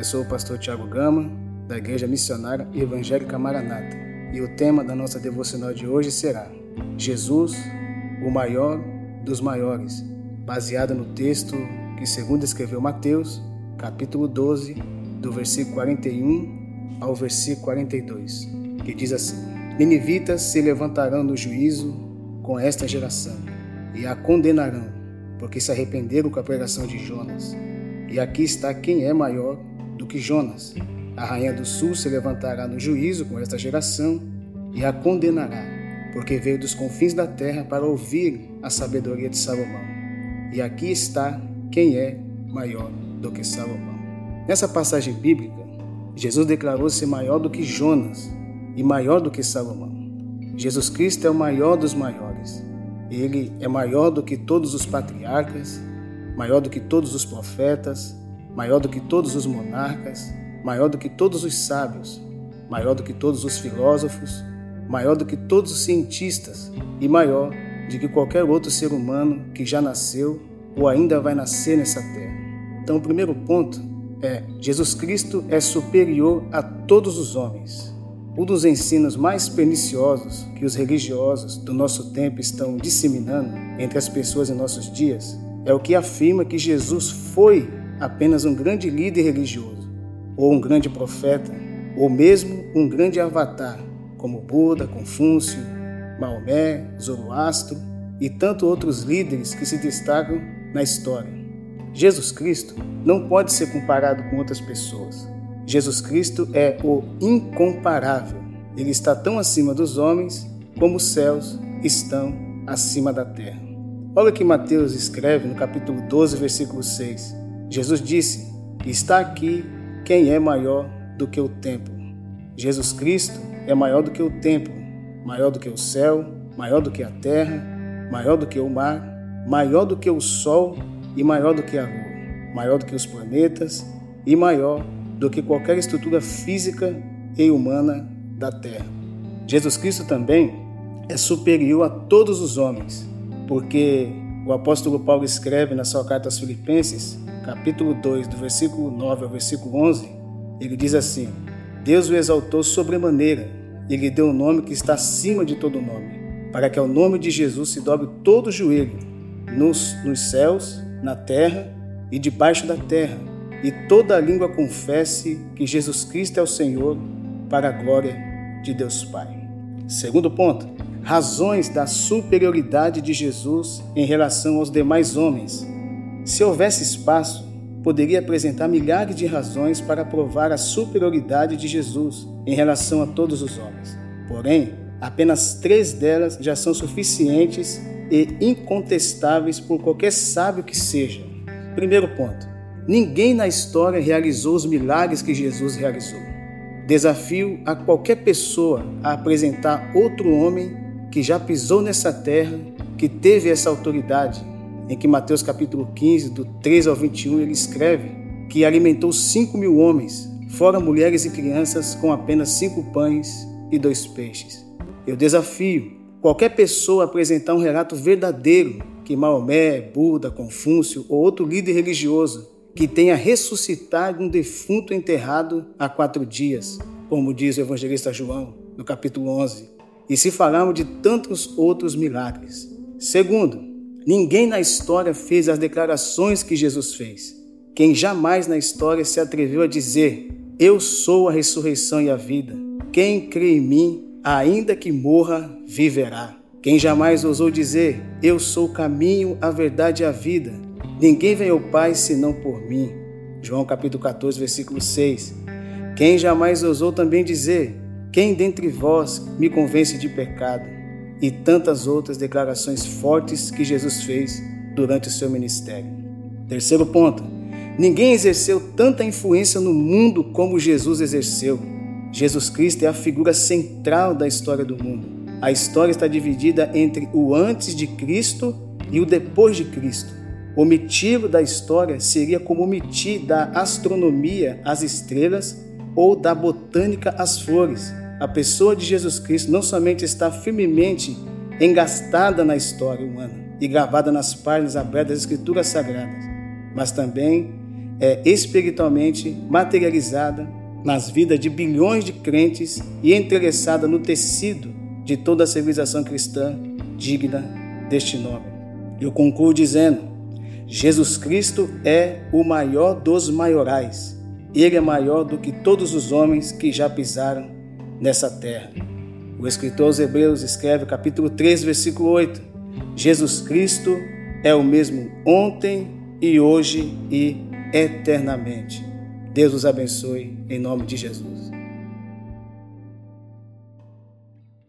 Eu sou o pastor Tiago Gama, da Igreja Missionária Evangélica Maranata, e o tema da nossa devocional de hoje será Jesus, o maior dos maiores, baseado no texto que, segundo escreveu Mateus, capítulo 12, do versículo 41 ao versículo 42, que diz assim: Ninivitas se levantarão no juízo com esta geração e a condenarão, porque se arrependeram com a pregação de Jonas. E aqui está quem é maior do que Jonas. A rainha do sul se levantará no juízo com esta geração e a condenará, porque veio dos confins da terra para ouvir a sabedoria de Salomão. E aqui está quem é maior do que Salomão. Nessa passagem bíblica, Jesus declarou ser maior do que Jonas e maior do que Salomão. Jesus Cristo é o maior dos maiores. Ele é maior do que todos os patriarcas, maior do que todos os profetas, maior do que todos os monarcas, maior do que todos os sábios, maior do que todos os filósofos, maior do que todos os cientistas e maior do que qualquer outro ser humano que já nasceu ou ainda vai nascer nessa terra. Então, o primeiro ponto é: Jesus Cristo é superior a todos os homens. Um dos ensinos mais perniciosos que os religiosos do nosso tempo estão disseminando entre as pessoas em nossos dias é o que afirma que Jesus foi apenas um grande líder religioso, ou um grande profeta, ou mesmo um grande avatar, como Buda, Confúcio, Maomé, Zoroastro e tantos outros líderes que se destacam na história. Jesus Cristo não pode ser comparado com outras pessoas. Jesus Cristo é o incomparável. Ele está tão acima dos homens como os céus estão acima da terra. Olha o que Mateus escreve no capítulo 12, versículo 6. Jesus disse: Está aqui quem é maior do que o templo. Jesus Cristo é maior do que o templo, maior do que o céu, maior do que a terra, maior do que o mar, maior do que o sol e maior do que a lua, maior do que os planetas e maior do que qualquer estrutura física e humana da Terra. Jesus Cristo também é superior a todos os homens, porque o apóstolo Paulo escreve na sua carta aos Filipenses, capítulo 2, do versículo 9 ao versículo 11, ele diz assim: Deus o exaltou sobremaneira e lhe deu um nome que está acima de todo nome, para que ao nome de Jesus se dobre todo o joelho, nos, nos céus, na terra e debaixo da terra e toda a língua confesse que Jesus Cristo é o Senhor, para a glória de Deus Pai. Segundo ponto, razões da superioridade de Jesus em relação aos demais homens. Se houvesse espaço, poderia apresentar milhares de razões para provar a superioridade de Jesus em relação a todos os homens. Porém, apenas três delas já são suficientes e incontestáveis por qualquer sábio que seja. Primeiro ponto: Ninguém na história realizou os milagres que Jesus realizou. Desafio a qualquer pessoa a apresentar outro homem que já pisou nessa terra, que teve essa autoridade, em que Mateus capítulo 15, do 3 ao 21, ele escreve que alimentou cinco mil homens, fora mulheres e crianças, com apenas cinco pães e dois peixes. Eu desafio qualquer pessoa a apresentar um relato verdadeiro que Maomé, Buda, Confúcio ou outro líder religioso que tenha ressuscitado um defunto enterrado há quatro dias, como diz o evangelista João no capítulo 11. E se falarmos de tantos outros milagres. Segundo, ninguém na história fez as declarações que Jesus fez. Quem jamais na história se atreveu a dizer: Eu sou a ressurreição e a vida. Quem crê em mim, ainda que morra, viverá. Quem jamais ousou dizer: Eu sou o caminho, a verdade e a vida. Ninguém vem ao Pai senão por mim. João capítulo 14, versículo 6. Quem jamais ousou também dizer: Quem dentre vós me convence de pecado? E tantas outras declarações fortes que Jesus fez durante o seu ministério. Terceiro ponto: ninguém exerceu tanta influência no mundo como Jesus exerceu. Jesus Cristo é a figura central da história do mundo. A história está dividida entre o antes de Cristo e o depois de Cristo. Omitir da história seria como omitir da astronomia as estrelas ou da botânica as flores. A pessoa de Jesus Cristo não somente está firmemente engastada na história humana e gravada nas páginas abertas das Escrituras Sagradas, mas também é espiritualmente materializada nas vidas de bilhões de crentes e interessada no tecido de toda a civilização cristã digna deste nome. Eu concluo dizendo: Jesus Cristo é o maior dos maiorais. Ele é maior do que todos os homens que já pisaram nessa terra. O escritor aos Hebreus escreve, capítulo 3, versículo 8: Jesus Cristo é o mesmo ontem e hoje e eternamente. Deus os abençoe em nome de Jesus.